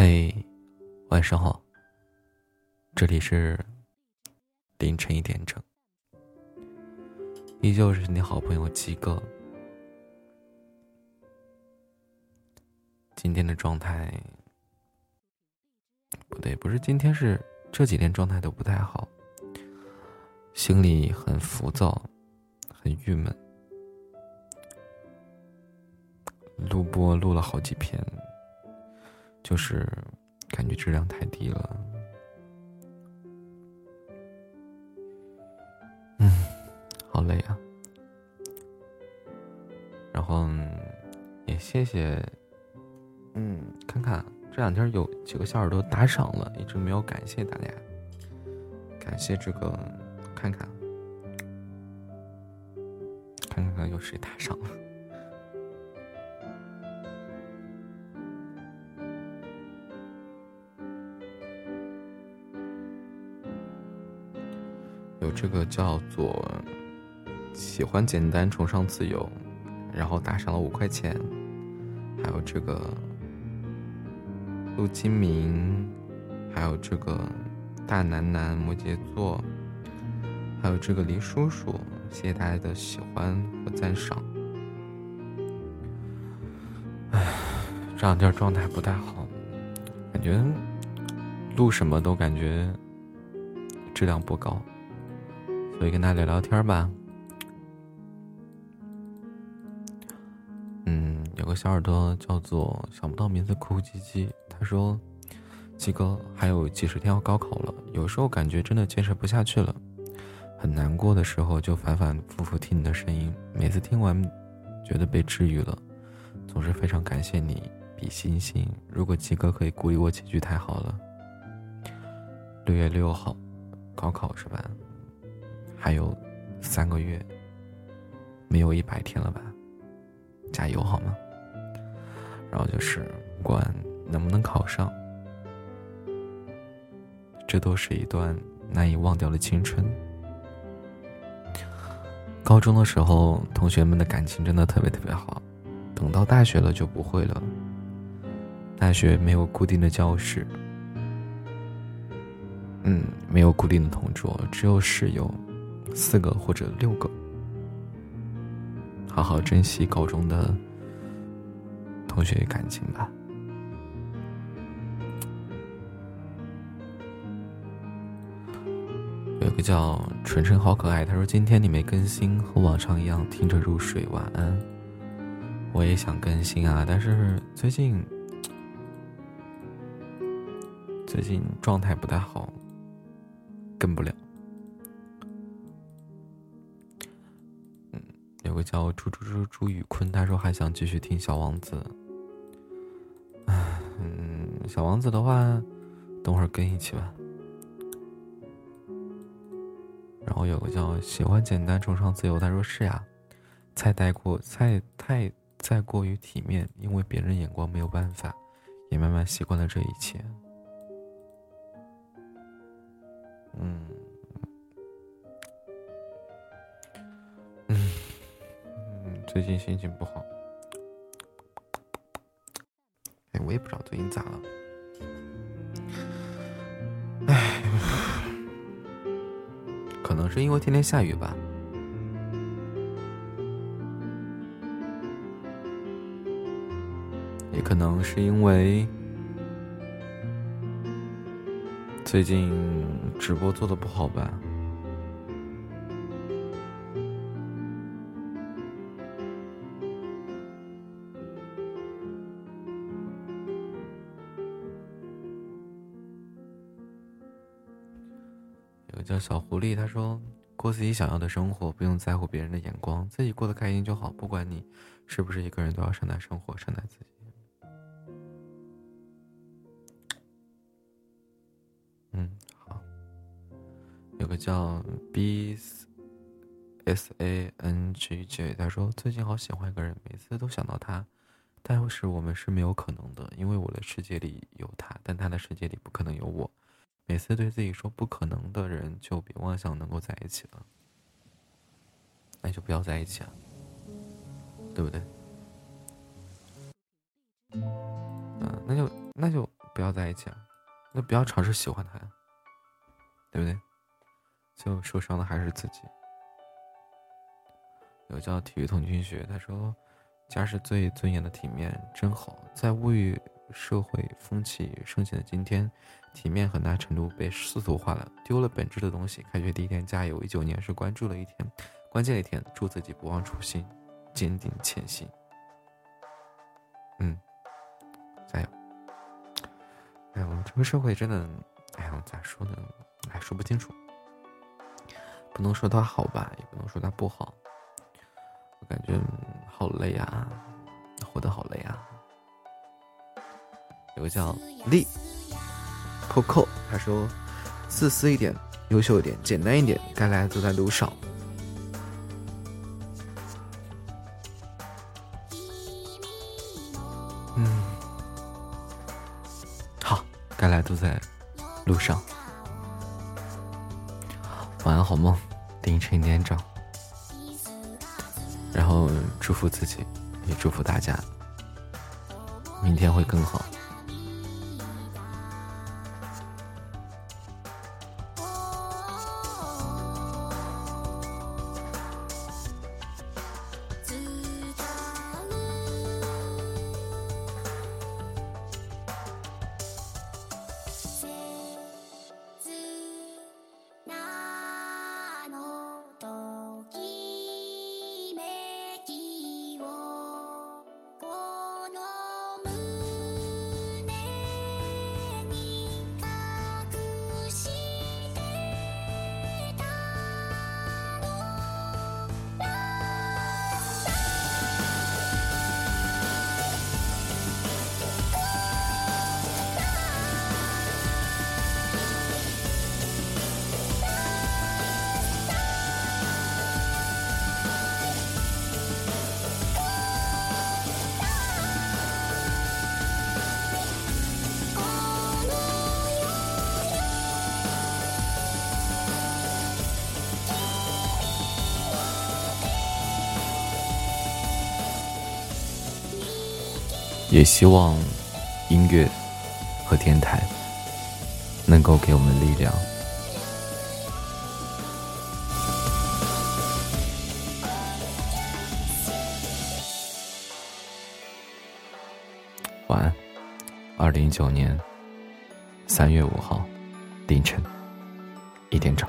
嘿，晚上好。这里是凌晨一点整，依旧是你好朋友鸡哥。今天的状态不对，不是今天，是这几天状态都不太好，心里很浮躁，很郁闷。录播录了好几篇，就是感觉质量太低了。嗯，好累啊。然后也谢谢，嗯，看看这两天有几个小耳朵打赏了，一直没有感谢大家。感谢这个，看看，看看有谁打赏了。有这个叫做喜欢简单崇尚自由，然后打赏了五块钱，还有这个陆金明，还有这个大楠楠摩羯座，还有这个黎叔叔，谢谢大家的喜欢和赞赏。唉，这两天状态不太好，感觉录什么都感觉质量不高。所以跟他聊聊天吧。嗯，有个小耳朵叫做想不到名字哭哭唧唧，他说：“鸡哥，还有几十天要高考了，有时候感觉真的坚持不下去了，很难过的时候就反反复复听你的声音，每次听完觉得被治愈了，总是非常感谢你，比心心。如果鸡哥可以鼓励我几句太好了。”六月六号，高考是吧？还有三个月，没有一百天了吧？加油好吗？然后就是不管能不能考上，这都是一段难以忘掉的青春。高中的时候，同学们的感情真的特别特别好，等到大学了就不会了。大学没有固定的教室，嗯，没有固定的同桌，只有室友。四个或者六个，好好珍惜高中的同学感情吧。有个叫纯纯好可爱，他说今天你没更新，和往常一样听着入睡，晚安。我也想更新啊，但是最近最近状态不太好，更不了。个叫朱朱朱朱宇坤，他说还想继续听《小王子》。嗯，《小王子》的话，等会儿跟一起吧。然后有个叫喜欢简单崇尚自由，他说是呀，菜太过菜太再过于体面，因为别人眼光没有办法，也慢慢习惯了这一切。嗯。最近心情不好，哎，我也不知道最近咋了，哎，可能是因为天天下雨吧，也可能是因为最近直播做的不好吧。叫小狐狸，他说：“过自己想要的生活，不用在乎别人的眼光，自己过得开心就好。不管你是不是一个人，都要善待生活，善待自己。”嗯，好。有个叫 B S A N G J，他说：“最近好喜欢一个人，每次都想到他，但是我们是没有可能的，因为我的世界里有他，但他的世界里不可能有我。”每次对自己说不可能的人，就别妄想能够在一起了，那就不要在一起啊，对不对？嗯，那就那就不要在一起啊，那不要尝试喜欢他呀，对不对？最后受伤的还是自己。有叫体育统计学，他说：“家是最尊严的体面，真好。”在物欲社会风气盛行的今天，体面很大程度被世俗化了，丢了本质的东西。开学第一天，加油！一九年是关注了一天，关键一天。祝自己不忘初心，坚定前行。嗯，加油！哎，我们这个社会真的，哎呀，咋说呢？哎，说不清楚，不能说它好吧，也不能说它不好。我感觉好累啊，活得好累啊。有个叫丽 Coco，他说：“自私一点，优秀一点，简单一点，该来走在路上。”嗯，好，该来都在路上。晚安，好梦，凌晨一点整。然后祝福自己，也祝福大家，明天会更好。也希望音乐和电台能够给我们力量。晚安，二零一九年三月五号凌晨一点整。